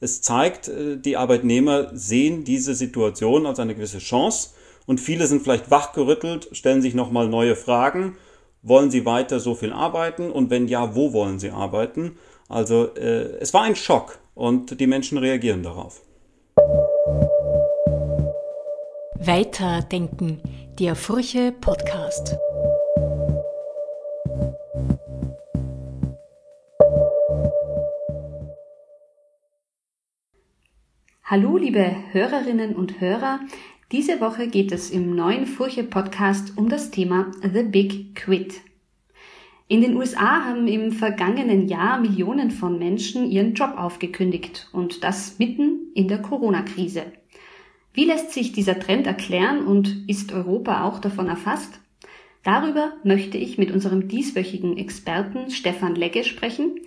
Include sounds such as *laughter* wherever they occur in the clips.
es zeigt, äh, die Arbeitnehmer sehen diese Situation als eine gewisse Chance und viele sind vielleicht wachgerüttelt, stellen sich nochmal neue Fragen. Wollen sie weiter so viel arbeiten und wenn ja, wo wollen sie arbeiten? Also äh, es war ein Schock und die Menschen reagieren darauf. Weiterdenken, der Furche Podcast. Hallo, liebe Hörerinnen und Hörer. Diese Woche geht es im neuen Furche Podcast um das Thema The Big Quit. In den USA haben im vergangenen Jahr Millionen von Menschen ihren Job aufgekündigt und das mitten in der Corona-Krise. Wie lässt sich dieser Trend erklären und ist Europa auch davon erfasst? Darüber möchte ich mit unserem dieswöchigen Experten Stefan Legge sprechen.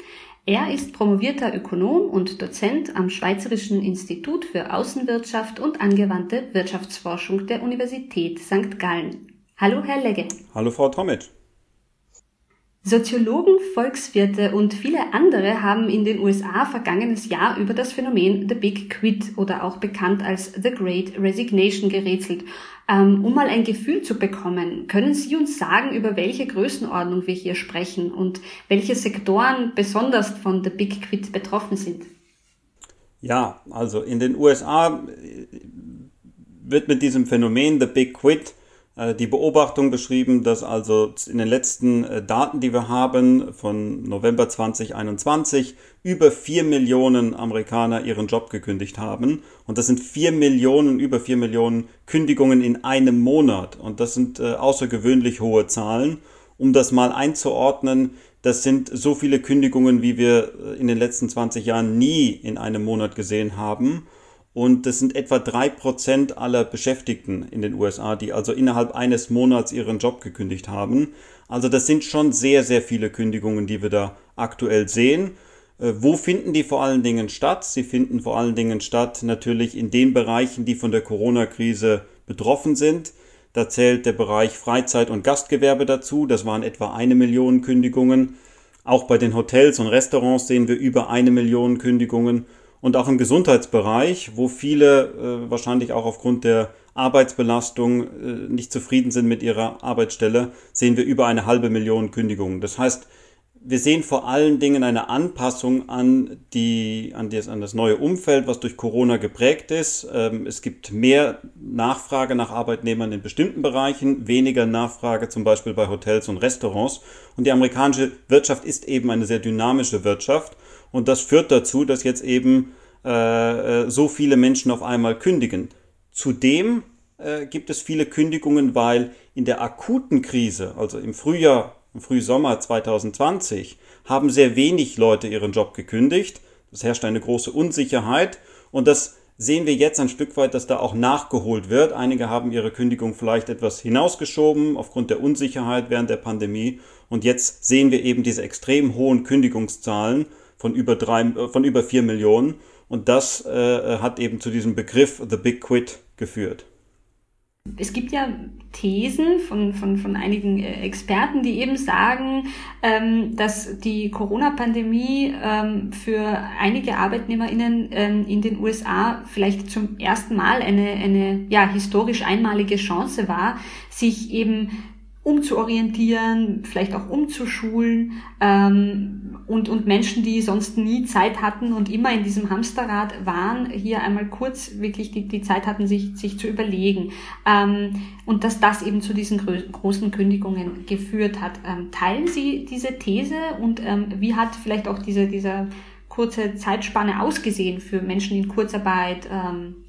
Er ist promovierter Ökonom und Dozent am Schweizerischen Institut für Außenwirtschaft und angewandte Wirtschaftsforschung der Universität St. Gallen. Hallo, Herr Legge. Hallo, Frau Tomic. Soziologen, Volkswirte und viele andere haben in den USA vergangenes Jahr über das Phänomen The Big Quit oder auch bekannt als The Great Resignation gerätselt. Ähm, um mal ein Gefühl zu bekommen, können Sie uns sagen, über welche Größenordnung wir hier sprechen und welche Sektoren besonders von The Big Quit betroffen sind? Ja, also in den USA wird mit diesem Phänomen The Big Quit äh, die Beobachtung beschrieben, dass also in den letzten äh, Daten, die wir haben, von November 2021 über vier Millionen Amerikaner ihren Job gekündigt haben. Und das sind vier Millionen, über vier Millionen Kündigungen in einem Monat. Und das sind äh, außergewöhnlich hohe Zahlen. Um das mal einzuordnen, das sind so viele Kündigungen, wie wir in den letzten 20 Jahren nie in einem Monat gesehen haben. Und das sind etwa drei Prozent aller Beschäftigten in den USA, die also innerhalb eines Monats ihren Job gekündigt haben. Also das sind schon sehr, sehr viele Kündigungen, die wir da aktuell sehen. Äh, wo finden die vor allen Dingen statt? Sie finden vor allen Dingen statt natürlich in den Bereichen, die von der Corona-Krise betroffen sind. Da zählt der Bereich Freizeit- und Gastgewerbe dazu. Das waren etwa eine Million Kündigungen. Auch bei den Hotels und Restaurants sehen wir über eine Million Kündigungen. Und auch im Gesundheitsbereich, wo viele äh, wahrscheinlich auch aufgrund der Arbeitsbelastung äh, nicht zufrieden sind mit ihrer Arbeitsstelle, sehen wir über eine halbe Million Kündigungen. Das heißt, wir sehen vor allen Dingen eine Anpassung an, die, an, das, an das neue Umfeld, was durch Corona geprägt ist. Ähm, es gibt mehr Nachfrage nach Arbeitnehmern in bestimmten Bereichen, weniger Nachfrage zum Beispiel bei Hotels und Restaurants. Und die amerikanische Wirtschaft ist eben eine sehr dynamische Wirtschaft. Und das führt dazu, dass jetzt eben äh, äh, so viele Menschen auf einmal kündigen. Zudem äh, gibt es viele Kündigungen, weil in der akuten Krise, also im Frühjahr, im Frühsommer 2020, haben sehr wenig Leute ihren Job gekündigt. Es herrscht eine große Unsicherheit und das sehen wir jetzt ein Stück weit, dass da auch nachgeholt wird. Einige haben ihre Kündigung vielleicht etwas hinausgeschoben aufgrund der Unsicherheit während der Pandemie und jetzt sehen wir eben diese extrem hohen Kündigungszahlen von über drei, äh, von über vier Millionen. Und das äh, hat eben zu diesem Begriff The Big Quit geführt. Es gibt ja Thesen von, von, von einigen äh, Experten, die eben sagen, ähm, dass die Corona-Pandemie ähm, für einige ArbeitnehmerInnen ähm, in den USA vielleicht zum ersten Mal eine, eine ja, historisch einmalige Chance war, sich eben umzuorientieren, vielleicht auch umzuschulen ähm, und, und Menschen, die sonst nie Zeit hatten und immer in diesem Hamsterrad waren, hier einmal kurz wirklich die, die Zeit hatten, sich, sich zu überlegen. Ähm, und dass das eben zu diesen großen Kündigungen geführt hat. Ähm, teilen Sie diese These und ähm, wie hat vielleicht auch diese, dieser kurze Zeitspanne ausgesehen für Menschen in Kurzarbeit? Ähm,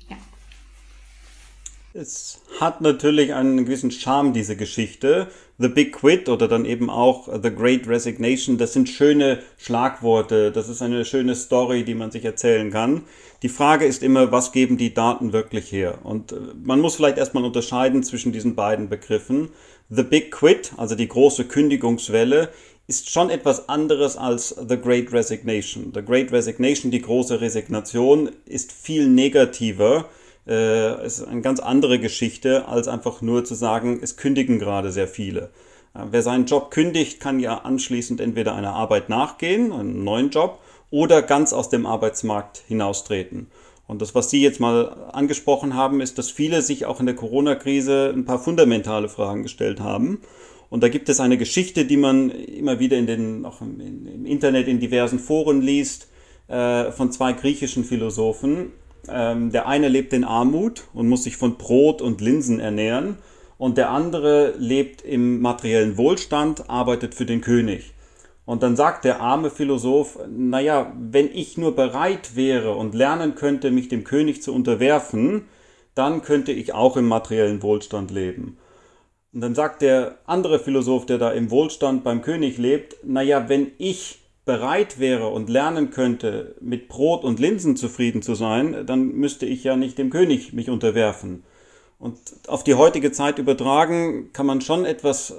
es hat natürlich einen gewissen Charme, diese Geschichte. The Big Quit oder dann eben auch The Great Resignation, das sind schöne Schlagworte, das ist eine schöne Story, die man sich erzählen kann. Die Frage ist immer, was geben die Daten wirklich her? Und äh, man muss vielleicht erstmal unterscheiden zwischen diesen beiden Begriffen. The Big Quit, also die große Kündigungswelle, ist schon etwas anderes als The Great Resignation. The Great Resignation, die große Resignation, ist viel negativer äh, ist eine ganz andere Geschichte, als einfach nur zu sagen, es kündigen gerade sehr viele. Äh, wer seinen Job kündigt, kann ja anschließend entweder einer Arbeit nachgehen, einen neuen Job, oder ganz aus dem Arbeitsmarkt hinaustreten. Und das, was Sie jetzt mal angesprochen haben, ist, dass viele sich auch in der Corona-Krise ein paar fundamentale Fragen gestellt haben. Und da gibt es eine Geschichte, die man immer wieder in den, auch im, Internet in diversen Foren liest, äh, von zwei griechischen Philosophen. Ähm, der eine lebt in Armut und muss sich von Brot und Linsen ernähren. Und der andere lebt im materiellen Wohlstand, arbeitet für den König. Und dann sagt der arme Philosoph, naja, wenn ich nur bereit wäre und lernen könnte, mich dem König zu unterwerfen, dann könnte ich auch im materiellen Wohlstand leben. Und dann sagt der andere Philosoph, der da im Wohlstand beim König lebt, naja, wenn ich bereit wäre und lernen könnte, mit Brot und Linsen zufrieden zu sein, dann müsste ich ja nicht dem König mich unterwerfen. Und auf die heutige Zeit übertragen kann man schon etwas äh,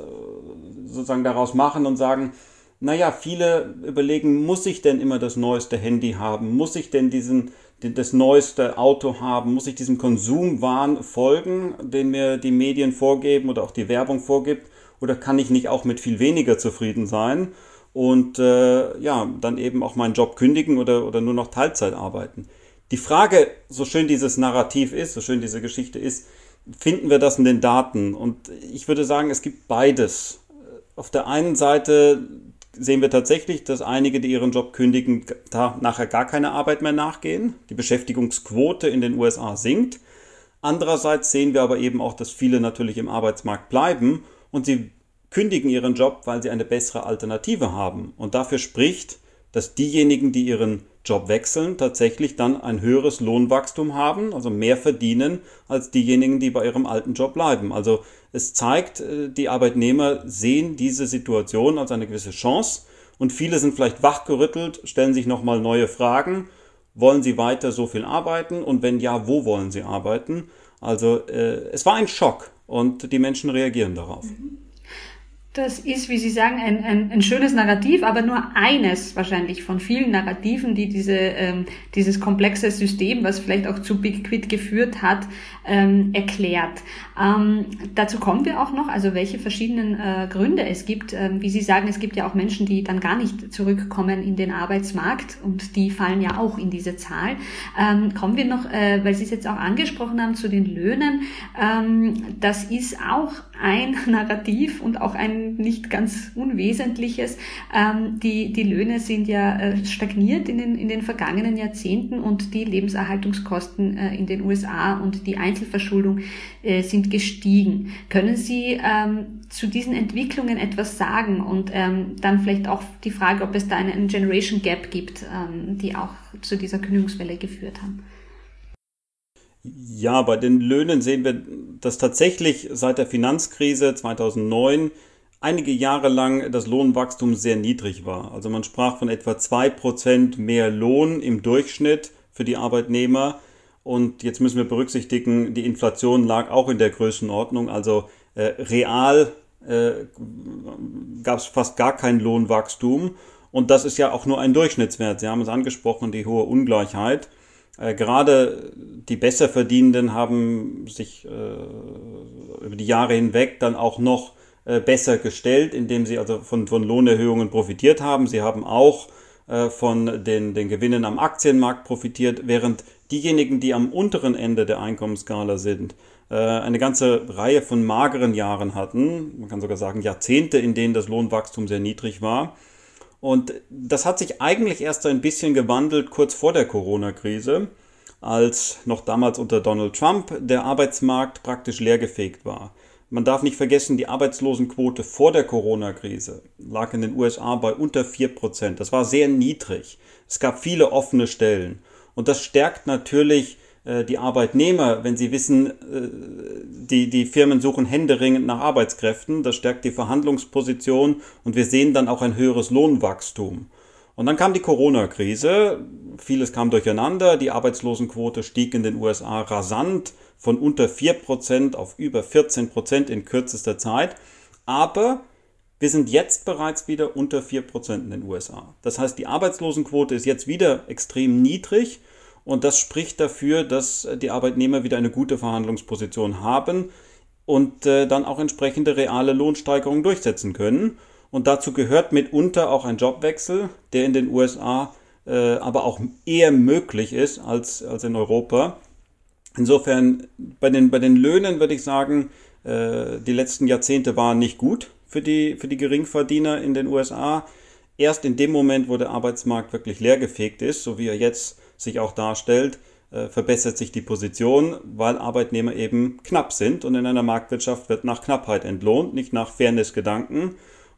sozusagen daraus machen und sagen, naja, viele überlegen, muss ich denn immer das neueste Handy haben? Muss ich denn diesen, das neueste Auto haben? Muss ich diesem Konsumwahn folgen, den mir die Medien vorgeben oder auch die Werbung vorgibt? Oder kann ich nicht auch mit viel weniger zufrieden sein und äh, ja, dann eben auch meinen Job kündigen oder, oder nur noch Teilzeit arbeiten? Die Frage, so schön dieses Narrativ ist, so schön diese Geschichte ist, finden wir das in den Daten? Und ich würde sagen, es gibt beides. Auf der einen Seite sehen wir tatsächlich, dass einige, die ihren Job kündigen, da nachher gar keine Arbeit mehr nachgehen. Die Beschäftigungsquote in den USA sinkt. Andererseits sehen wir aber eben auch, dass viele natürlich im Arbeitsmarkt bleiben und sie kündigen ihren Job, weil sie eine bessere Alternative haben. Und dafür spricht, dass diejenigen, die ihren Job wechseln, tatsächlich dann ein höheres Lohnwachstum haben, also mehr verdienen als diejenigen, die bei ihrem alten Job bleiben. Also es zeigt, äh, die Arbeitnehmer sehen diese Situation als eine gewisse Chance und viele sind vielleicht wachgerüttelt, stellen sich nochmal neue Fragen. Wollen sie weiter so viel arbeiten und wenn ja, wo wollen sie arbeiten? Also äh, es war ein Schock und die Menschen reagieren darauf. Mhm. Das ist, wie Sie sagen, ein, ein, ein schönes Narrativ, aber nur eines wahrscheinlich von vielen Narrativen, die diese, ähm, dieses komplexe System, was vielleicht auch zu Big Quit geführt hat, ähm, erklärt. Ähm, dazu kommen wir auch noch, also welche verschiedenen äh, Gründe es gibt. Ähm, wie Sie sagen, es gibt ja auch Menschen, die dann gar nicht zurückkommen in den Arbeitsmarkt und die fallen ja auch in diese Zahl. Ähm, kommen wir noch, äh, weil Sie es jetzt auch angesprochen haben, zu den Löhnen. Ähm, das ist auch ein *laughs* Narrativ und auch ein nicht ganz Unwesentliches. Ähm, die, die Löhne sind ja äh, stagniert in den, in den vergangenen Jahrzehnten und die Lebenserhaltungskosten äh, in den USA und die Einzelverschuldung äh, sind gestiegen. Können Sie ähm, zu diesen Entwicklungen etwas sagen und ähm, dann vielleicht auch die Frage, ob es da einen Generation Gap gibt, ähm, die auch zu dieser Kündigungswelle geführt haben? Ja, bei den Löhnen sehen wir, dass tatsächlich seit der Finanzkrise 2009 einige Jahre lang das Lohnwachstum sehr niedrig war. Also man sprach von etwa 2% mehr Lohn im Durchschnitt für die Arbeitnehmer. Und jetzt müssen wir berücksichtigen, die Inflation lag auch in der Größenordnung. Also äh, real äh, gab es fast gar kein Lohnwachstum. Und das ist ja auch nur ein Durchschnittswert. Sie haben es angesprochen, die hohe Ungleichheit. Äh, gerade die Besserverdienenden haben sich äh, über die Jahre hinweg dann auch noch besser gestellt, indem sie also von, von Lohnerhöhungen profitiert haben. Sie haben auch äh, von den, den Gewinnen am Aktienmarkt profitiert, während diejenigen, die am unteren Ende der Einkommensskala sind, äh, eine ganze Reihe von mageren Jahren hatten, man kann sogar sagen Jahrzehnte, in denen das Lohnwachstum sehr niedrig war. Und das hat sich eigentlich erst ein bisschen gewandelt kurz vor der Corona-Krise, als noch damals unter Donald Trump der Arbeitsmarkt praktisch leergefegt war. Man darf nicht vergessen, die Arbeitslosenquote vor der Corona-Krise lag in den USA bei unter 4%. Das war sehr niedrig. Es gab viele offene Stellen. Und das stärkt natürlich äh, die Arbeitnehmer, wenn sie wissen, äh, die, die Firmen suchen händeringend nach Arbeitskräften. Das stärkt die Verhandlungsposition und wir sehen dann auch ein höheres Lohnwachstum. Und dann kam die Corona-Krise, vieles kam durcheinander, die Arbeitslosenquote stieg in den USA rasant von unter 4% auf über 14% in kürzester Zeit. Aber wir sind jetzt bereits wieder unter 4% in den USA. Das heißt, die Arbeitslosenquote ist jetzt wieder extrem niedrig und das spricht dafür, dass die Arbeitnehmer wieder eine gute Verhandlungsposition haben und äh, dann auch entsprechende reale Lohnsteigerungen durchsetzen können. Und dazu gehört mitunter auch ein Jobwechsel, der in den USA äh, aber auch eher möglich ist als, als in Europa. Insofern bei den, bei den Löhnen würde ich sagen, äh, die letzten Jahrzehnte waren nicht gut für die, für die Geringverdiener in den USA. Erst in dem Moment, wo der Arbeitsmarkt wirklich leergefegt ist, so wie er jetzt sich auch darstellt, äh, verbessert sich die Position, weil Arbeitnehmer eben knapp sind und in einer Marktwirtschaft wird nach Knappheit entlohnt, nicht nach Fairness-Gedanken.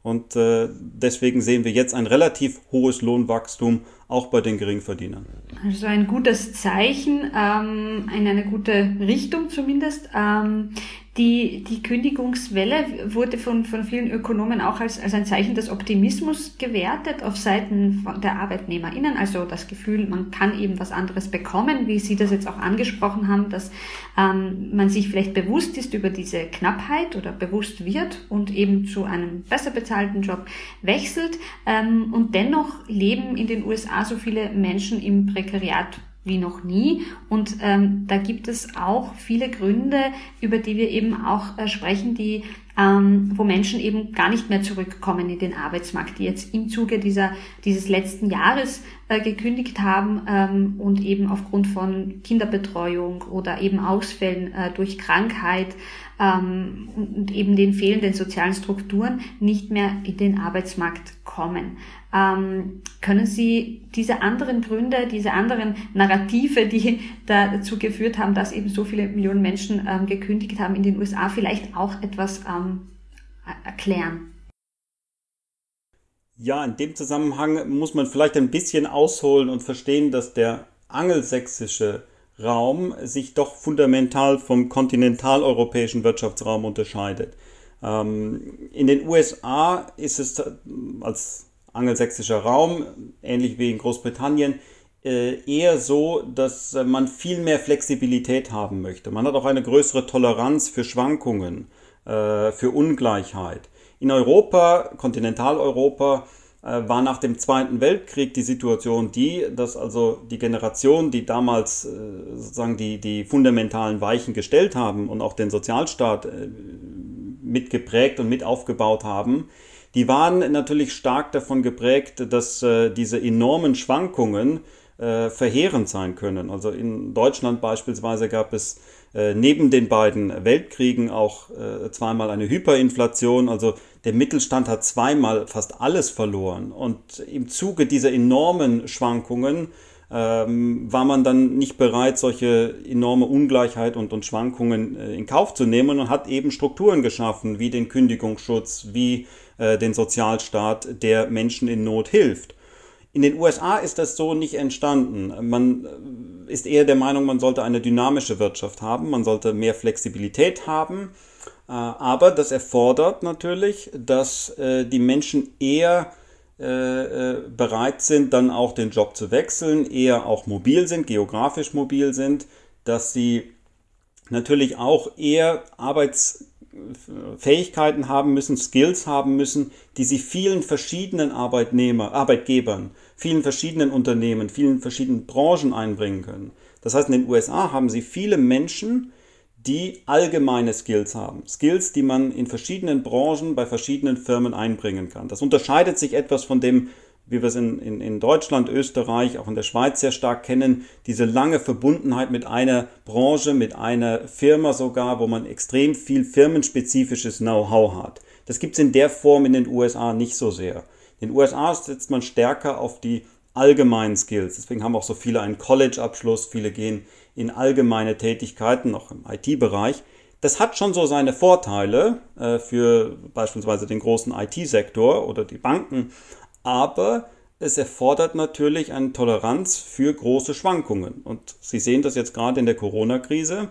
Und äh, deswegen sehen wir jetzt ein relativ hohes Lohnwachstum auch bei den Geringverdienern. Also ein gutes Zeichen, ähm, in eine gute Richtung zumindest. Ähm, die, die Kündigungswelle wurde von, von vielen Ökonomen auch als, als ein Zeichen des Optimismus gewertet auf Seiten der ArbeitnehmerInnen. Also das Gefühl, man kann eben was anderes bekommen, wie Sie das jetzt auch angesprochen haben, dass ähm, man sich vielleicht bewusst ist über diese Knappheit oder bewusst wird und eben zu einem besser bezahlten Job wechselt. Ähm, und dennoch leben in den USA so viele Menschen im Prekariat wie noch nie. Und ähm, da gibt es auch viele Gründe, über die wir eben auch äh, sprechen, die ähm, wo Menschen eben gar nicht mehr zurückkommen in den Arbeitsmarkt, die jetzt im Zuge dieser, dieses letzten Jahres äh, gekündigt haben ähm, und eben aufgrund von Kinderbetreuung oder eben Ausfällen äh, durch Krankheit ähm, und eben den fehlenden sozialen Strukturen nicht mehr in den Arbeitsmarkt kommen. Ähm, können Sie diese anderen Gründe, diese anderen Narrative, die dazu geführt haben, dass eben so viele Millionen Menschen ähm, gekündigt haben in den USA, vielleicht auch etwas ähm, erklären? Ja, in dem Zusammenhang muss man vielleicht ein bisschen ausholen und verstehen, dass der angelsächsische Raum sich doch fundamental vom kontinentaleuropäischen Wirtschaftsraum unterscheidet. Ähm, in den USA ist es als angelsächsischer Raum, ähnlich wie in Großbritannien, äh, eher so, dass äh, man viel mehr Flexibilität haben möchte. Man hat auch eine größere Toleranz für Schwankungen, äh, für Ungleichheit. In Europa, Kontinentaleuropa, war nach dem Zweiten Weltkrieg die Situation die, dass also die Generation, die damals sozusagen die, die fundamentalen Weichen gestellt haben und auch den Sozialstaat mitgeprägt und mit aufgebaut haben, die waren natürlich stark davon geprägt, dass äh, diese enormen Schwankungen äh, verheerend sein können. Also in Deutschland beispielsweise gab es äh, neben den beiden Weltkriegen auch äh, zweimal eine Hyperinflation. Also der Mittelstand hat zweimal fast alles verloren. Und im Zuge dieser enormen Schwankungen ähm, war man dann nicht bereit, solche enorme Ungleichheit und, und Schwankungen äh, in Kauf zu nehmen und hat eben Strukturen geschaffen, wie den Kündigungsschutz, wie äh, den Sozialstaat, der Menschen in Not hilft. In den USA ist das so nicht entstanden. Man äh, ist eher der Meinung, man sollte eine dynamische Wirtschaft haben, man sollte mehr Flexibilität haben. Äh, aber das erfordert natürlich, dass die Menschen eher bereit sind, dann auch den Job zu wechseln, eher auch mobil sind, geografisch mobil sind, dass sie natürlich auch eher Arbeits Fähigkeiten haben müssen, Skills haben müssen, die sie vielen verschiedenen Arbeitnehmer, Arbeitgebern, vielen verschiedenen Unternehmen, vielen verschiedenen Branchen einbringen können. Das heißt, in den USA haben sie viele Menschen, die allgemeine Skills haben. Skills, die man in verschiedenen Branchen bei verschiedenen Firmen einbringen kann. Das unterscheidet sich etwas von dem wie wir es in, in, in Deutschland, Österreich, auch in der Schweiz sehr stark kennen, diese lange Verbundenheit mit einer Branche, mit einer Firma sogar, wo man extrem viel firmenspezifisches Know-how hat. Das gibt es in der Form in den USA nicht so sehr. In den USA setzt man stärker auf die allgemeinen Skills. Deswegen haben auch so viele einen College-Abschluss, viele gehen in allgemeine Tätigkeiten, auch im IT-Bereich. Das hat schon so seine Vorteile äh, für beispielsweise den großen IT-Sektor oder die Banken, aber es erfordert natürlich eine Toleranz für große Schwankungen. Und Sie sehen das jetzt gerade in der Corona-Krise.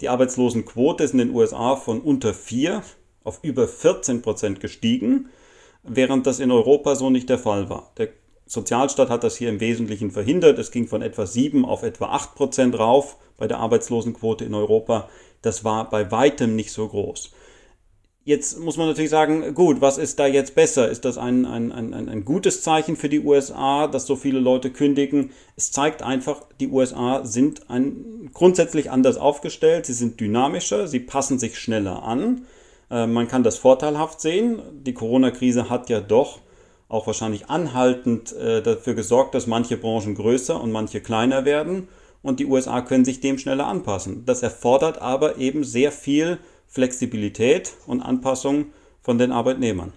Die Arbeitslosenquote ist in den USA von unter 4 auf über 14 Prozent gestiegen, während das in Europa so nicht der Fall war. Der Sozialstaat hat das hier im Wesentlichen verhindert. Es ging von etwa 7 auf etwa 8 Prozent rauf bei der Arbeitslosenquote in Europa. Das war bei weitem nicht so groß. Jetzt muss man natürlich sagen, gut, was ist da jetzt besser? Ist das ein, ein, ein, ein gutes Zeichen für die USA, dass so viele Leute kündigen? Es zeigt einfach, die USA sind ein, grundsätzlich anders aufgestellt, sie sind dynamischer, sie passen sich schneller an. Äh, man kann das vorteilhaft sehen. Die Corona-Krise hat ja doch auch wahrscheinlich anhaltend äh, dafür gesorgt, dass manche Branchen größer und manche kleiner werden und die USA können sich dem schneller anpassen. Das erfordert aber eben sehr viel Flexibilität und Anpassung von den Arbeitnehmern.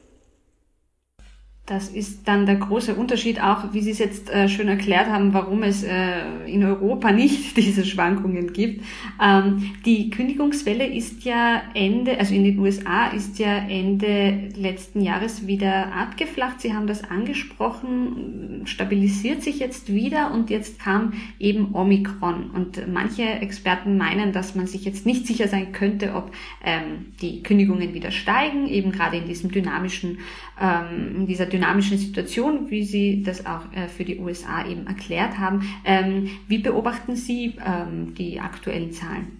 Das ist dann der große Unterschied auch, wie Sie es jetzt äh, schön erklärt haben, warum es äh, in Europa *laughs* nicht diese Schwankungen gibt. Ähm, die Kündigungswelle ist ja Ende, also in den USA ist ja Ende letzten Jahres wieder abgeflacht. Sie haben das angesprochen, stabilisiert sich jetzt wieder und jetzt kam eben Omikron. Und manche Experten meinen, dass man sich jetzt nicht sicher sein könnte, ob ähm, die Kündigungen wieder steigen, eben gerade in diesem dynamischen, ähm, in dieser dynamischen dynamischen Situation, wie Sie das auch äh, für die USA eben erklärt haben. Ähm, wie beobachten Sie ähm, die aktuellen Zahlen?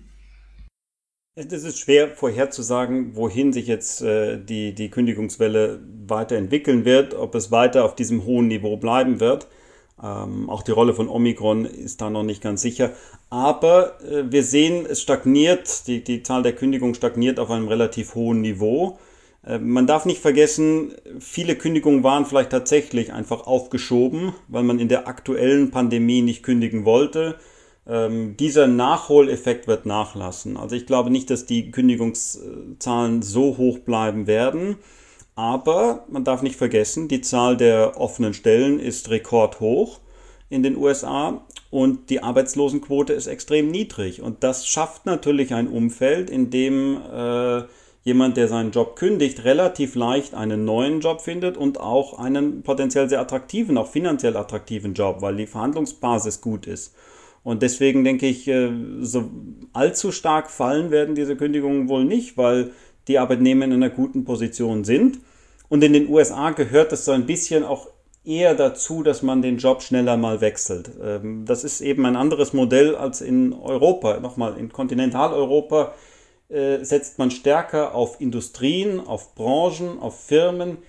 Es ist schwer vorherzusagen, wohin sich jetzt äh, die, die Kündigungswelle weiterentwickeln wird, ob es weiter auf diesem hohen Niveau bleiben wird. Ähm, auch die Rolle von Omikron ist da noch nicht ganz sicher. Aber äh, wir sehen, es stagniert, die, die Zahl der Kündigungen stagniert auf einem relativ hohen Niveau. Äh, man darf nicht vergessen, viele Kündigungen waren vielleicht tatsächlich einfach aufgeschoben, weil man in der aktuellen Pandemie nicht kündigen wollte. Ähm, dieser Nachholeffekt wird nachlassen. Also ich glaube nicht, dass die Kündigungszahlen so hoch bleiben werden. Aber man darf nicht vergessen, die Zahl der offenen Stellen ist rekordhoch in den USA und die Arbeitslosenquote ist extrem niedrig. Und das schafft natürlich ein Umfeld, in dem äh, jemand, der seinen Job kündigt, relativ leicht einen neuen Job findet und auch einen potenziell sehr attraktiven, auch finanziell attraktiven Job, weil die Verhandlungsbasis gut ist. Und deswegen denke ich, äh, so allzu stark fallen werden diese Kündigungen wohl nicht, weil die Arbeitnehmer in einer guten Position sind. Und in den USA gehört es so ein bisschen auch eher dazu, dass man den Job schneller mal wechselt. Ähm, das ist eben ein anderes Modell als in Europa. Nochmal, in Kontinentaleuropa äh, setzt man stärker auf Industrien, auf Branchen, auf Firmen,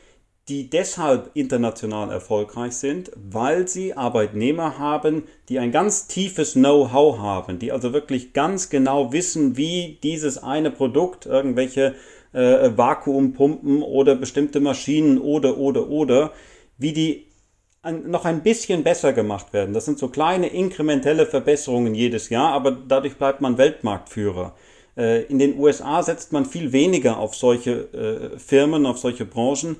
die deshalb international erfolgreich sind, weil sie Arbeitnehmer haben, die ein ganz tiefes Know-how haben, die also wirklich ganz genau wissen, wie dieses eine Produkt, irgendwelche äh, Vakuumpumpen oder bestimmte Maschinen oder oder oder, wie die ein, noch ein bisschen besser gemacht werden. Das sind so kleine inkrementelle Verbesserungen jedes Jahr, aber dadurch bleibt man Weltmarktführer. Äh, in den USA setzt man viel weniger auf solche äh, Firmen, auf solche Branchen,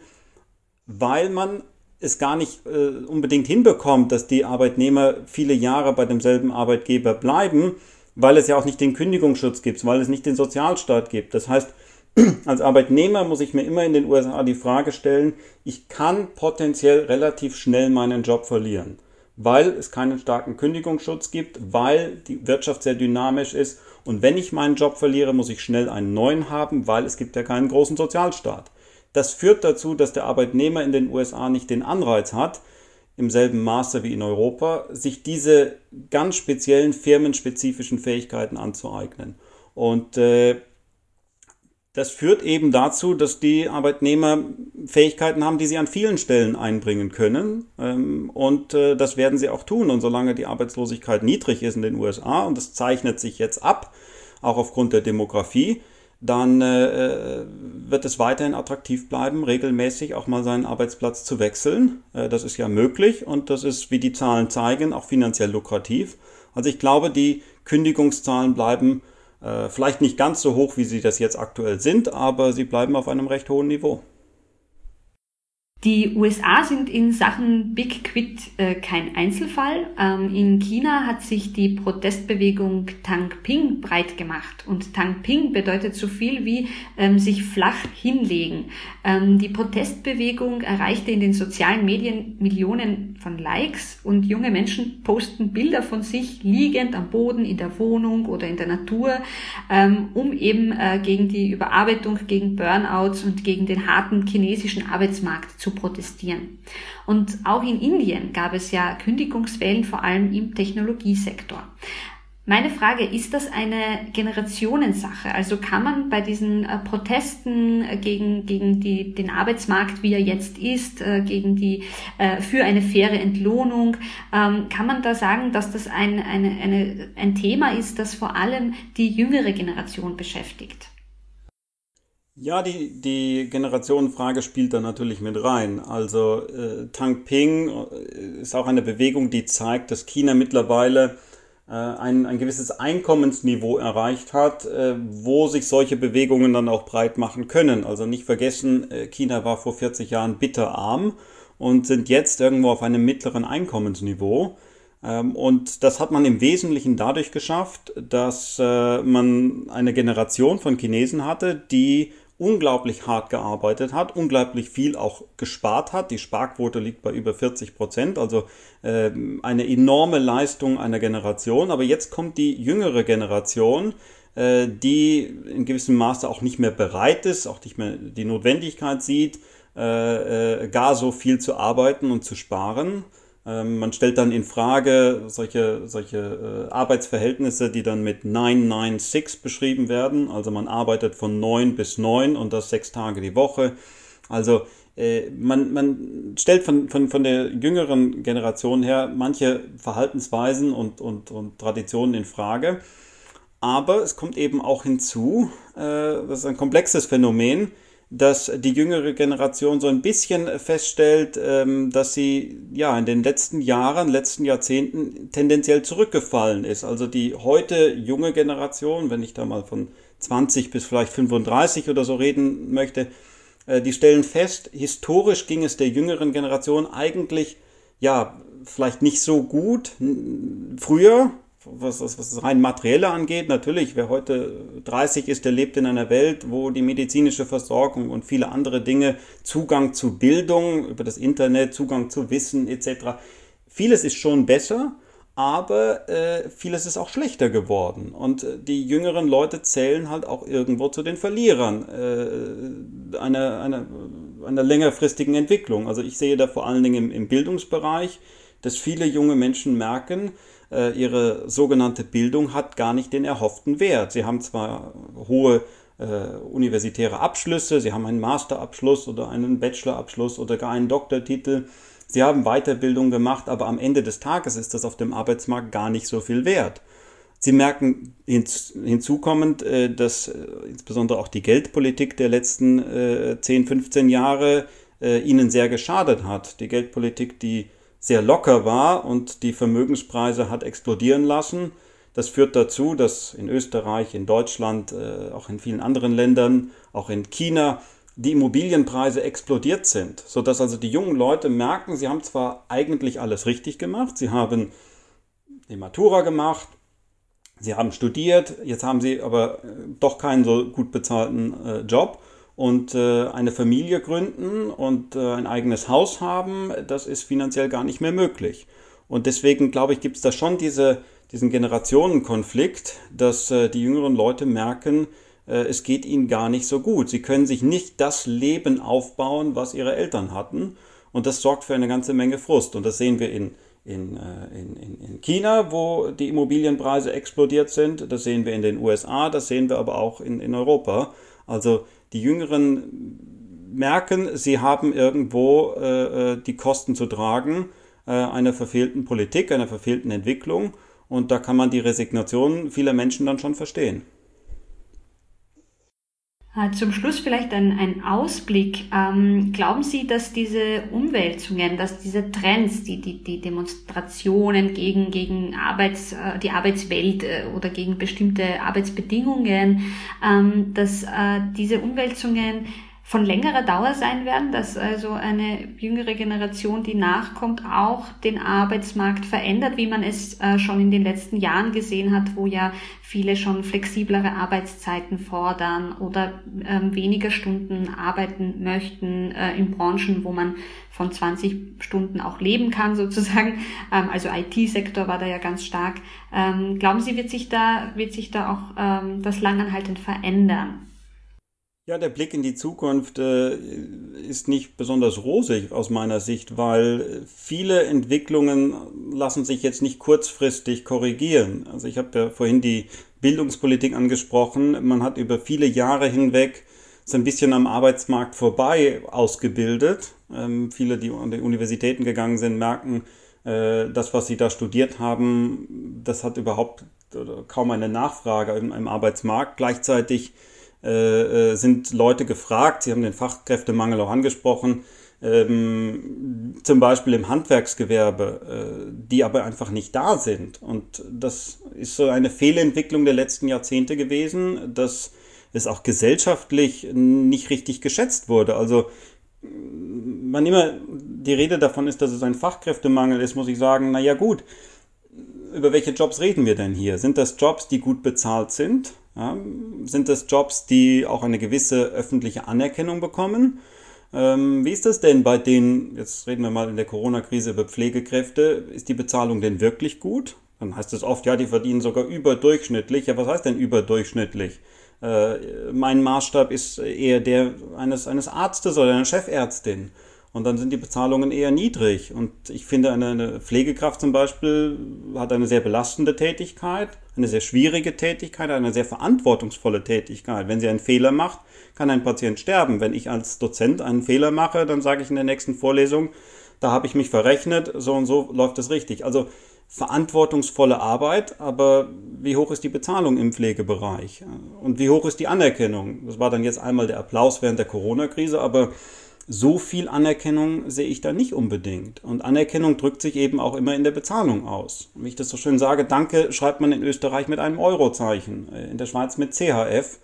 weil man es gar nicht äh, unbedingt hinbekommt, dass die Arbeitnehmer viele Jahre bei demselben Arbeitgeber bleiben, weil es ja auch nicht den Kündigungsschutz gibt, weil es nicht den Sozialstaat gibt. Das heißt, *clears throat* als Arbeitnehmer muss ich mir immer in den USA die Frage stellen, ich kann potenziell relativ schnell meinen Job verlieren, weil es keinen starken Kündigungsschutz gibt, weil die Wirtschaft sehr dynamisch ist und wenn ich meinen Job verliere, muss ich schnell einen neuen haben, weil es gibt ja keinen großen Sozialstaat. Das führt dazu, dass der Arbeitnehmer in den USA nicht den Anreiz hat, im selben Maße wie in Europa, sich diese ganz speziellen firmenspezifischen Fähigkeiten anzueignen. Und äh, das führt eben dazu, dass die Arbeitnehmer Fähigkeiten haben, die sie an vielen Stellen einbringen können. Ähm, und äh, das werden sie auch tun. Und solange die Arbeitslosigkeit niedrig ist in den USA, und das zeichnet sich jetzt ab, auch aufgrund der Demografie, dann äh, wird es weiterhin attraktiv bleiben, regelmäßig auch mal seinen Arbeitsplatz zu wechseln. Äh, das ist ja möglich und das ist, wie die Zahlen zeigen, auch finanziell lukrativ. Also ich glaube, die Kündigungszahlen bleiben äh, vielleicht nicht ganz so hoch, wie sie das jetzt aktuell sind, aber sie bleiben auf einem recht hohen Niveau. Die USA sind in Sachen Big Quit äh, kein Einzelfall. Ähm, in China hat sich die Protestbewegung Tangping breit gemacht. Und Tangping bedeutet so viel wie ähm, sich flach hinlegen. Ähm, die Protestbewegung erreichte in den sozialen Medien Millionen von Likes und junge Menschen posten Bilder von sich liegend am Boden in der Wohnung oder in der Natur, ähm, um eben äh, gegen die Überarbeitung, gegen Burnouts und gegen den harten chinesischen Arbeitsmarkt zu protestieren. Und auch in Indien gab es ja Kündigungswellen, vor allem im Technologiesektor. Meine Frage, ist das eine Generationensache? Also kann man bei diesen äh, Protesten äh, gegen, gegen die, den Arbeitsmarkt, wie er jetzt ist, äh, gegen die, für eine faire Entlohnung, ähm, kann man da sagen, dass das ein, eine, eine, ein Thema ist, das vor allem die jüngere Generation beschäftigt? Ja, die, die Generationenfrage spielt da natürlich mit rein. Also äh, Tang Ping äh, ist auch eine Bewegung, die zeigt, dass China mittlerweile äh, ein, ein gewisses Einkommensniveau erreicht hat, äh, wo sich solche Bewegungen dann auch breit machen können. Also nicht vergessen, äh, China war vor 40 Jahren bitterarm und sind jetzt irgendwo auf einem mittleren Einkommensniveau. Ähm, und das hat man im Wesentlichen dadurch geschafft, dass man eine Generation von Chinesen hatte, die unglaublich hart gearbeitet hat, unglaublich viel auch gespart hat. Die Sparquote liegt bei über 40 Prozent, also äh, eine enorme Leistung einer Generation. Aber jetzt kommt die jüngere Generation, äh, die in gewissem Maße auch nicht mehr bereit ist, auch nicht mehr die Notwendigkeit sieht, äh, äh gar so viel zu arbeiten und zu sparen. Ähm, man stellt dann in Frage solche, solche äh, Arbeitsverhältnisse, die dann mit 996 beschrieben werden. Also man arbeitet von 9 bis 9 und das sechs Tage die Woche. Also äh, man, man stellt von, von, von der jüngeren Generation her manche Verhaltensweisen und, und, und Traditionen in Frage. Aber es kommt eben auch hinzu, äh, das ist ein komplexes Phänomen, dass die jüngere Generation so ein bisschen feststellt, ähm, dass sie ja in den letzten Jahren, letzten Jahrzehnten tendenziell zurückgefallen ist. Also die heute junge Generation, wenn ich da mal von 20 bis vielleicht 35 oder so reden möchte, äh, die stellen fest, historisch ging es der jüngeren Generation eigentlich ja vielleicht nicht so gut früher, was, was, was das rein materielle angeht, natürlich, wer heute 30 ist, der lebt in einer Welt, wo die medizinische Versorgung und viele andere Dinge, Zugang zu Bildung über das Internet, Zugang zu Wissen etc., vieles ist schon besser, aber äh, vieles ist auch schlechter geworden. Und äh, die jüngeren Leute zählen halt auch irgendwo zu den Verlierern äh, einer, einer, einer längerfristigen Entwicklung. Also ich sehe da vor allen Dingen im, im Bildungsbereich, dass viele junge Menschen merken, ihre sogenannte Bildung hat gar nicht den erhofften Wert. Sie haben zwar hohe äh, universitäre Abschlüsse, sie haben einen Masterabschluss oder einen Bachelorabschluss oder gar einen Doktortitel, sie haben Weiterbildung gemacht, aber am Ende des Tages ist das auf dem Arbeitsmarkt gar nicht so viel wert. Sie merken hinzukommend, äh, dass insbesondere auch die Geldpolitik der letzten 10, 15 Jahre ihnen sehr geschadet hat. Die Geldpolitik, die sehr locker war und die Vermögenspreise hat explodieren lassen. Das führt dazu, dass in Österreich, in Deutschland, äh, auch in vielen anderen Ländern, auch in China, die Immobilienpreise explodiert sind, sodass also die jungen Leute merken, sie haben zwar eigentlich alles richtig gemacht, sie haben die Matura gemacht, sie haben studiert, jetzt haben sie aber äh, doch keinen so gut bezahlten äh, Job und äh, eine Familie gründen und äh, ein eigenes Haus haben, das ist finanziell gar nicht mehr möglich. Und deswegen glaube ich, gibt es da schon diese, diesen Generationenkonflikt, dass äh, die jüngeren Leute merken, äh, es geht ihnen gar nicht so gut. Sie können sich nicht das Leben aufbauen, was ihre Eltern hatten. Und das sorgt für eine ganze Menge Frust. Und das sehen wir in, in, äh, in, in China, wo die Immobilienpreise explodiert sind. Das sehen wir in den USA, das sehen wir aber auch in, in Europa. Also die Jüngeren merken, sie haben irgendwo äh, äh, die Kosten zu tragen äh, einer verfehlten Politik, einer verfehlten Entwicklung. Und da kann man die Resignation vieler Menschen dann schon verstehen. Äh, zum Schluss vielleicht ein, ein Ausblick. Ähm, glauben Sie, dass diese Umwälzungen, dass diese Trends, die, die, die Demonstrationen gegen, gegen Arbeits, äh, die Arbeitswelt äh, oder gegen bestimmte Arbeitsbedingungen, ähm, dass äh, diese Umwälzungen von längerer Dauer sein werden, dass also eine jüngere Generation, die nachkommt, auch den Arbeitsmarkt verändert, wie man es äh, schon in den letzten Jahren gesehen hat, wo ja viele schon flexiblere Arbeitszeiten fordern oder ähm, weniger Stunden arbeiten möchten äh, in Branchen, wo man von 20 Stunden auch leben kann *laughs* sozusagen. Ähm, also IT-Sektor war da ja ganz stark. Ähm, glauben Sie, wird sich da, wird sich da auch das langanhaltend verändern? Ja, der Blick in die Zukunft äh, ist nicht besonders rosig aus meiner Sicht, weil viele Entwicklungen lassen sich jetzt nicht kurzfristig korrigieren. Also ich habe ja vorhin die Bildungspolitik angesprochen. Man hat über viele Jahre hinweg so ein bisschen am Arbeitsmarkt vorbei ausgebildet. Ähm, viele, die an die Universitäten gegangen sind, merken, äh, das, was sie da studiert haben, das hat überhaupt kaum eine Nachfrage im, im Arbeitsmarkt. Gleichzeitig äh, sind Leute gefragt. Sie haben den Fachkräftemangel auch angesprochen. Ähm, zum Beispiel im Handwerksgewerbe, äh, die aber einfach nicht da sind. Und das ist so eine Fehlentwicklung der letzten Jahrzehnte gewesen, dass es auch gesellschaftlich nicht richtig geschätzt wurde. Also man immer die Rede davon ist, dass es ein Fachkräftemangel ist, muss ich sagen, naja gut, über welche Jobs reden wir denn hier? Sind das Jobs, die gut bezahlt sind? Sind das Jobs, die auch eine gewisse öffentliche Anerkennung bekommen? Ähm, wie ist das denn bei den, jetzt reden wir mal in der Corona-Krise über Pflegekräfte, ist die Bezahlung denn wirklich gut? Dann heißt es oft, ja, die verdienen sogar überdurchschnittlich. Ja, was heißt denn überdurchschnittlich? Äh, mein Maßstab ist eher der eines, eines Arztes oder einer Chefärztin. Und dann sind die Bezahlungen eher niedrig. Und ich finde, eine, Pflegekraft zum Beispiel hat eine sehr belastende Tätigkeit, eine sehr schwierige Tätigkeit, eine sehr verantwortungsvolle Tätigkeit. Wenn sie einen Fehler macht, kann ein Patient sterben. Wenn ich als Dozent einen Fehler mache, dann sage ich in der nächsten Vorlesung, da habe ich mich verrechnet, so und so läuft es richtig. Also verantwortungsvolle Arbeit, aber wie hoch ist die Bezahlung im Pflegebereich? Und wie hoch ist die Anerkennung? Das war dann jetzt einmal der Applaus während der Corona-Krise, aber so viel Anerkennung sehe ich da nicht unbedingt. Und Anerkennung drückt sich eben auch immer in der Bezahlung aus. Wie ich das so schön sage, Danke schreibt man in Österreich mit einem Eurozeichen, äh, in der Schweiz mit CHF.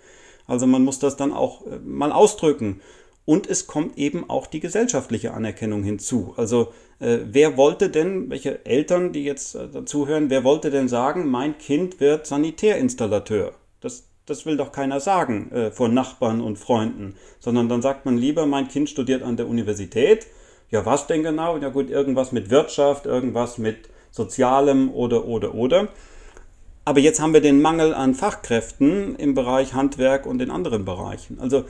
Also man muss das dann auch äh, mal ausdrücken. Und es kommt eben auch die gesellschaftliche Anerkennung hinzu. Also äh, wer wollte denn, welche Eltern, die jetzt äh, dazuhören, wer wollte denn sagen, mein Kind wird Sanitärinstallateur? Das das will doch keiner sagen äh, vor Nachbarn und Freunden, sondern dann sagt man lieber, mein Kind studiert an der Universität. Ja, was denn genau? Ja gut, irgendwas mit Wirtschaft, irgendwas mit Sozialem oder oder oder. Aber jetzt haben wir den Mangel an Fachkräften im Bereich Handwerk und in anderen Bereichen. Also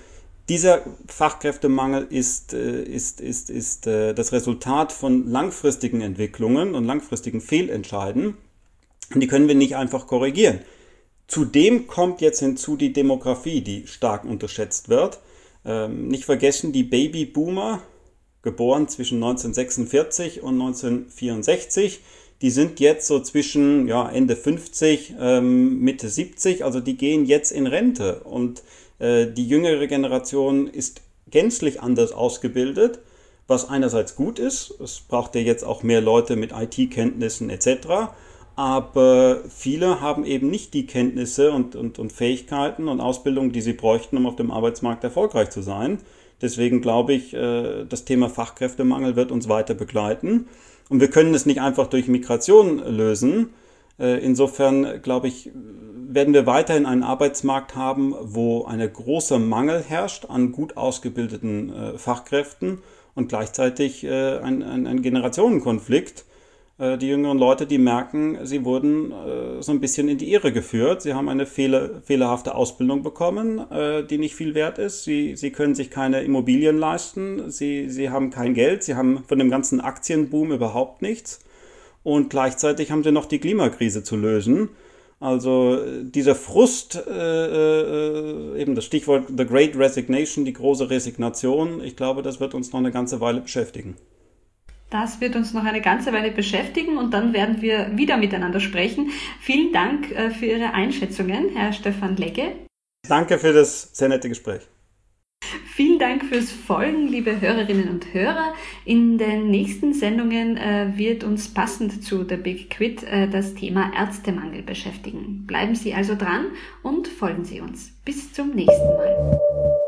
dieser Fachkräftemangel ist, äh, ist, ist, ist äh, das Resultat von langfristigen Entwicklungen und langfristigen Fehlentscheiden. Und die können wir nicht einfach korrigieren. Zudem kommt jetzt hinzu die Demografie, die stark unterschätzt wird. Ähm, nicht vergessen, die Babyboomer, geboren zwischen 1946 und 1964, die sind jetzt so zwischen ja, Ende 50, ähm, Mitte 70, also die gehen jetzt in Rente. Und äh, die jüngere Generation ist gänzlich anders ausgebildet, was einerseits gut ist. Es braucht ja jetzt auch mehr Leute mit IT-Kenntnissen etc aber viele haben eben nicht die Kenntnisse und, und, und Fähigkeiten und Ausbildung, die sie bräuchten, um auf dem Arbeitsmarkt erfolgreich zu sein. Deswegen glaube ich, äh, das Thema Fachkräftemangel wird uns weiter begleiten. Und wir können es nicht einfach durch Migration lösen. Äh, insofern glaube ich, werden wir weiterhin einen Arbeitsmarkt haben, wo ein großer Mangel herrscht an gut ausgebildeten äh, Fachkräften und gleichzeitig ein, ein, ein Generationenkonflikt die jüngeren Leute, die merken, sie wurden äh, so ein bisschen in die Irre geführt. Sie haben eine fehler, fehlerhafte Ausbildung bekommen, äh, die nicht viel wert ist. Sie, sie können sich keine Immobilien leisten. Sie, sie haben kein Geld. Sie haben von dem ganzen Aktienboom überhaupt nichts. Und gleichzeitig haben sie noch die Klimakrise zu lösen. Also dieser Frust, äh, äh, eben das Stichwort The Great Resignation, die große Resignation, ich glaube, das wird uns noch eine ganze Weile beschäftigen. Das wird uns noch eine ganze Weile beschäftigen und dann werden wir wieder miteinander sprechen. Vielen Dank äh, für Ihre Einschätzungen, Herr Stefan Legge. Danke für das sehr nette Gespräch. Vielen Dank fürs Folgen, liebe Hörerinnen und Hörer. In den nächsten Sendungen äh, wird uns passend zu The Big Quit äh, das Thema Ärztemangel beschäftigen. Bleiben Sie also dran und folgen Sie uns. Bis zum nächsten Mal.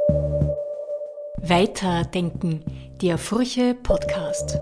Weiterdenken, der Furche Podcast.